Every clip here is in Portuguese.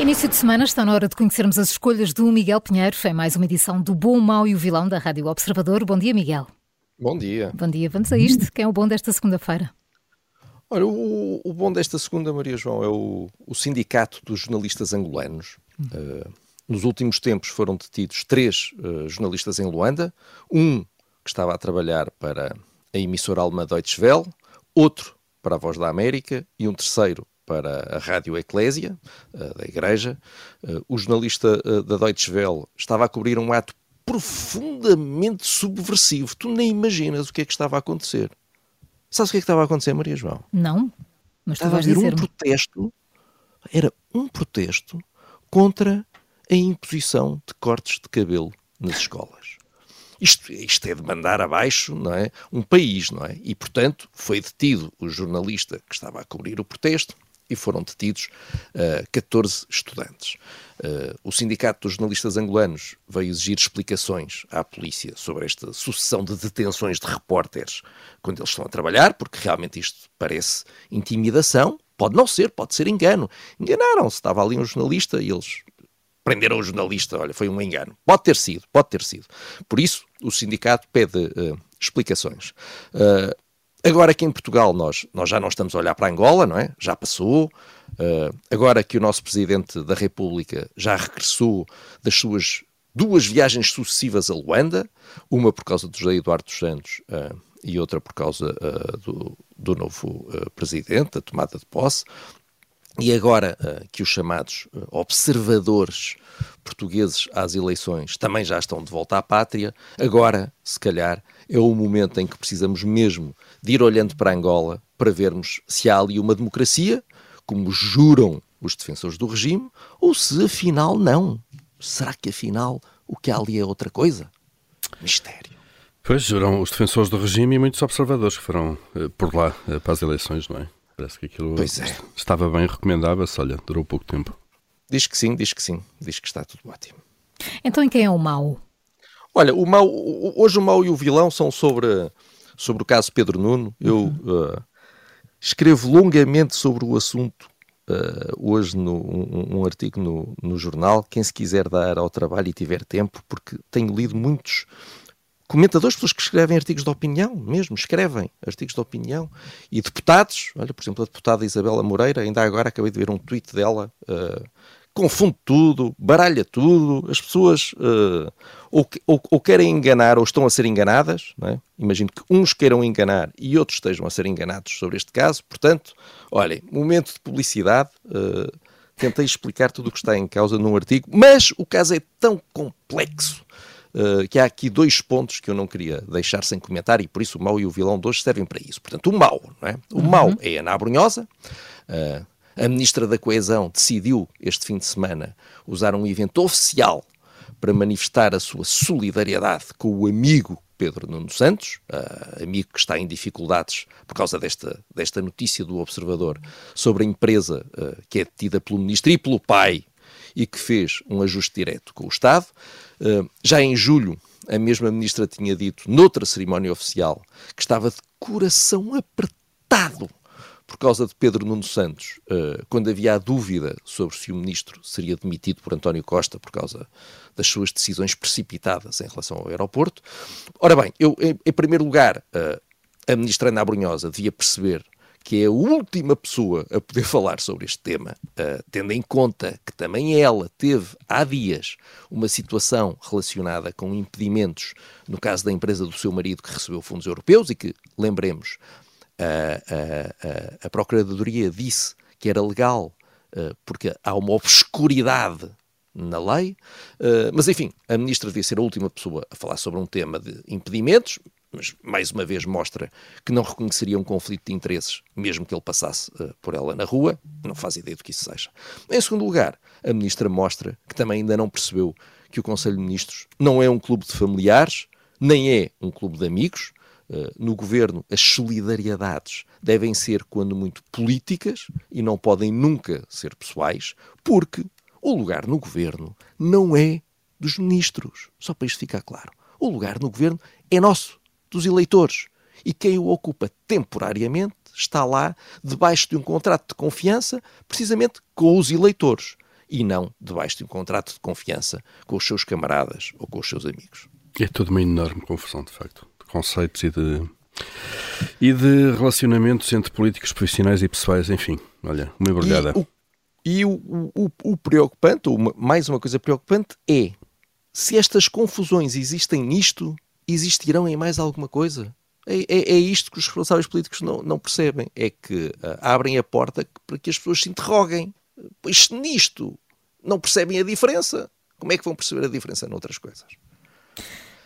Início de semana está na hora de conhecermos as escolhas do Miguel Pinheiro. Foi mais uma edição do Bom, Mau e o Vilão da Rádio Observador. Bom dia, Miguel. Bom dia. Bom dia. Vamos a isto. Quem é o bom desta segunda-feira? Olha, o, o, bom desta segunda, Maria João, é o, o Sindicato dos Jornalistas Angolanos. Hum. Uh, nos últimos tempos foram detidos três uh, jornalistas em Luanda. Um que estava a trabalhar para a emissora alemã Deutsche Welle, outro para a Voz da América e um terceiro para a Rádio Eclésia, uh, da Igreja. Uh, o jornalista uh, da Deutsche Welle estava a cobrir um ato profundamente subversivo. Tu nem imaginas o que é que estava a acontecer. Sabes o que é que estava a acontecer, Maria João? Não, mas estava a haver um protesto, era um protesto contra a imposição de cortes de cabelo nas escolas. Isto, isto é de mandar abaixo não é? um país, não é? E, portanto, foi detido o jornalista que estava a cobrir o protesto, e foram detidos uh, 14 estudantes. Uh, o Sindicato dos Jornalistas Angolanos veio exigir explicações à polícia sobre esta sucessão de detenções de repórteres quando eles estão a trabalhar, porque realmente isto parece intimidação. Pode não ser, pode ser engano. Enganaram-se, estava ali um jornalista e eles prenderam o jornalista. Olha, foi um engano. Pode ter sido, pode ter sido. Por isso, o sindicato pede uh, explicações. Uh, Agora que em Portugal nós, nós já não estamos a olhar para Angola, não é? Já passou. Uh, agora que o nosso Presidente da República já regressou das suas duas viagens sucessivas a Luanda, uma por causa do José Eduardo dos Santos uh, e outra por causa uh, do, do, novo Presidente, a tomada de posse, e agora que os chamados observadores portugueses às eleições também já estão de volta à pátria, agora, se calhar, é o momento em que precisamos mesmo de ir olhando para Angola para vermos se há ali uma democracia, como juram os defensores do regime, ou se afinal não. Será que afinal o que há ali é outra coisa? Mistério. Pois, juram os defensores do regime e muitos observadores que foram uh, por lá para as eleições, não é? Parece que aquilo é. estava bem, recomendava-se, olha, durou pouco tempo. Diz que sim, diz que sim, diz que está tudo ótimo. Então, em quem é o mau? Olha, o mau, hoje o mau e o vilão são sobre, sobre o caso Pedro Nuno. Eu uhum. uh, escrevo longamente sobre o assunto uh, hoje no, um, um, artigo no, no jornal. Quem se quiser dar ao trabalho e tiver tempo, porque tenho lido muitos comentadores, pessoas que escrevem artigos de opinião, mesmo, escrevem artigos de opinião, e deputados, olha, por exemplo, a deputada Isabela Moreira, ainda agora acabei de ver um tweet dela uh, confunde tudo, baralha tudo, as pessoas uh, ou, ou, ou, querem enganar ou estão a ser enganadas, é? imagino que uns queiram enganar e outros estejam a ser enganados sobre este caso, portanto, olhem, momento de publicidade, uh, tentei explicar tudo o que está em causa num artigo, mas o caso é tão complexo Uh, que há aqui dois pontos que eu não queria deixar sem comentar e por isso o mau e o vilão de hoje servem para isso. Portanto, o mau, não é? O uhum. mau é a Ana Abrunhosa, uh, a Ministra da Coesão decidiu este fim de semana usar um evento oficial para manifestar a sua solidariedade com o amigo Pedro Nuno Santos, uh, amigo que está em dificuldades por causa desta, desta notícia do Observador sobre a empresa uh, que é detida pelo Ministro e pelo pai e que fez um ajuste direto com o Estado. Uh, já em julho, a mesma Ministra tinha dito, noutra cerimónia oficial, que estava de coração apertado por causa de Pedro Nuno Santos, uh, quando havia a dúvida sobre se o ministro seria demitido por António Costa por causa das suas decisões precipitadas em relação ao aeroporto. Ora bem, eu, em, primeiro lugar, uh, a ministra Ana Brunhosa devia perceber que é a última pessoa a poder falar sobre este tema, uh, tendo em conta que também ela teve há dias uma situação relacionada com impedimentos no caso da empresa do seu marido que recebeu fundos europeus e que, lembremos, a, a, Procuradoria disse que era legal uh, porque há uma obscuridade na lei, uh, mas enfim, a ministra devia ser a última pessoa a falar sobre um tema de impedimentos. Mas mais uma vez mostra que não reconheceria um conflito de interesses, mesmo que ele passasse uh, por ela na rua, não faz ideia do que isso seja. Em segundo lugar, a ministra mostra que também ainda não percebeu que o Conselho de Ministros não é um clube de familiares, nem é um clube de amigos. Uh, no governo, as solidariedades devem ser, quando muito, políticas e não podem nunca ser pessoais, porque o lugar no governo não é dos ministros, só para isto ficar claro. O lugar no governo é nosso, dos eleitores. E quem o ocupa temporariamente está lá debaixo de um contrato de confiança, precisamente com os eleitores, e não debaixo de um contrato de confiança com os seus camaradas ou com os seus amigos. É toda uma enorme confusão, de facto, de conceitos e de, e de relacionamentos entre políticos profissionais e pessoais, enfim, olha, uma embrulhada. E, o, e o, o, o preocupante, uma, mais uma coisa preocupante, é se estas confusões existem nisto, existirão em mais alguma coisa? É, é, é isto que os responsáveis políticos não, não percebem. É que uh, abrem a porta para que as pessoas se interroguem. Pois nisto não percebem a diferença, como é que vão perceber a diferença noutras coisas?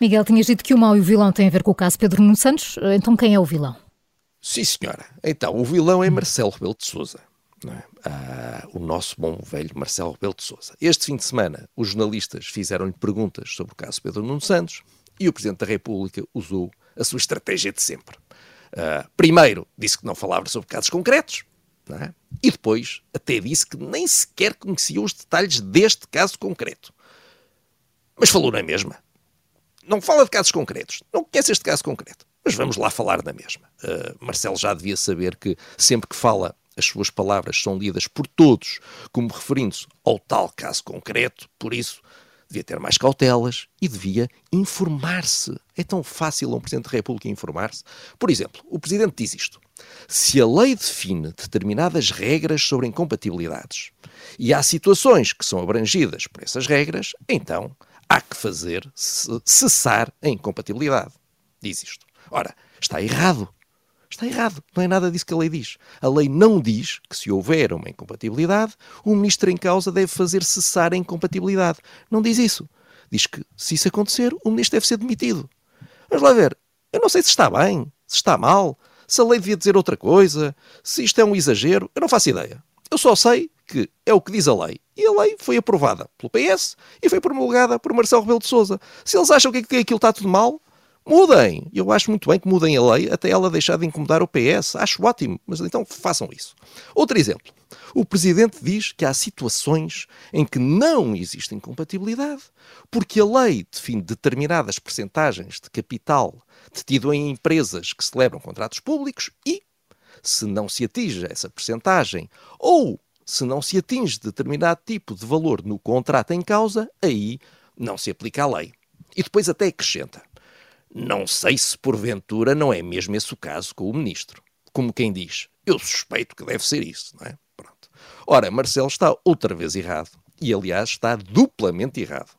Miguel, tinhas dito que o mau e o vilão têm a ver com o caso Pedro Nuno Santos. Então quem é o vilão? Sim, senhora. Então, o vilão é Marcelo Rebelo de Sousa. É? Ah, o nosso bom velho Marcelo Rebelo de Sousa. Este fim de semana, os jornalistas fizeram-lhe perguntas sobre o caso Pedro Nuno Santos e o Presidente da República usou a sua estratégia de sempre. Uh, primeiro, disse que não falava sobre casos concretos, é? e depois até disse que nem sequer conhecia os detalhes deste caso concreto. Mas falou na mesma. Não fala de casos concretos, não conhece este caso concreto, mas vamos lá falar na mesma. Uh, Marcelo já devia saber que sempre que fala as suas palavras são lidas por todos como referindo-se ao tal caso concreto, por isso devia ter mais cautelas e devia informar-se. É tão fácil a um Presidente da República informar-se. Por exemplo, o Presidente diz isto. Se a lei define determinadas regras sobre incompatibilidades e há situações que são abrangidas por essas regras, então há que fazer cessar a incompatibilidade. Diz isto. Ora, está errado. Está errado. Não é nada disso que a lei diz. A lei não diz que, se houver uma incompatibilidade, o ministro em causa deve fazer cessar a incompatibilidade. Não diz isso. Diz que, se isso acontecer, o ministro deve ser demitido. Vamos lá ver. Eu não sei se está bem, se está mal, se a lei devia dizer outra coisa, se isto é um exagero. Eu não faço ideia. Eu só sei que é o que diz a lei. E a lei foi aprovada pelo PS e foi promulgada por Marcelo Rebelo de Sousa. Se eles acham que aquilo está tudo mal, Mudem! Eu acho muito bem que mudem a lei até ela deixar de incomodar o PS. Acho ótimo, mas então façam isso. Outro exemplo. O Presidente diz que há situações em que não existe incompatibilidade, porque a lei define determinadas percentagens de capital detido em empresas que celebram contratos públicos e, se não se atinge essa percentagem ou se não se atinge determinado tipo de valor no contrato em causa, aí não se aplica a lei. E depois até acrescenta não sei se porventura não é mesmo esse o caso com o ministro. Como quem diz, eu suspeito que deve ser isso, não é? Pronto. Ora, Marcelo está outra vez errado. E, aliás, está duplamente errado.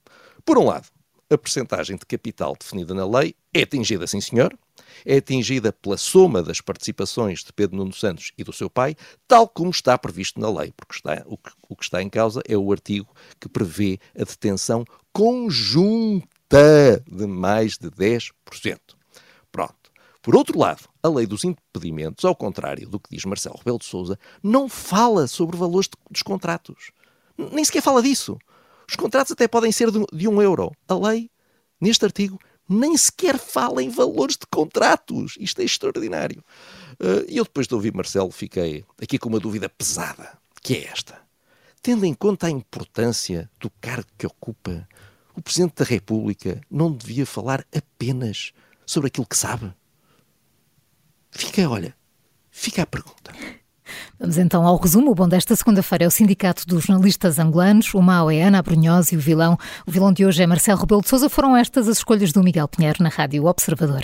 Por um lado, a percentagem de capital definida na lei é atingida, sim senhor, é atingida pela soma das participações de Pedro Nuno Santos e do seu pai, tal como está previsto na lei, porque está, o, que, o que está em causa é o artigo que prevê a detenção conjunta de mais de 10%. Pronto. Por outro lado, a lei dos impedimentos, ao contrário do que diz Marcelo Rebelo de Sousa, não fala sobre valores de, dos contratos. Nem sequer fala disso. Os contratos até podem ser de, de um euro. A lei, neste artigo, nem sequer fala em valores de contratos. Isto é extraordinário. Uh, e eu, depois de ouvir Marcelo, fiquei aqui com uma dúvida pesada, que é esta. Tendo em conta a importância do cargo que ocupa, o Presidente da República não devia falar apenas sobre aquilo que sabe? Fica, olha, fica a pergunta. Vamos então ao resumo. O bom desta segunda-feira é o Sindicato dos Jornalistas Angolanos, o mau é Ana Abrunhosa e o vilão. O vilão de hoje é Marcelo Rebelo de Sousa. Foram estas as escolhas do Miguel Pinheiro na Rádio Observador.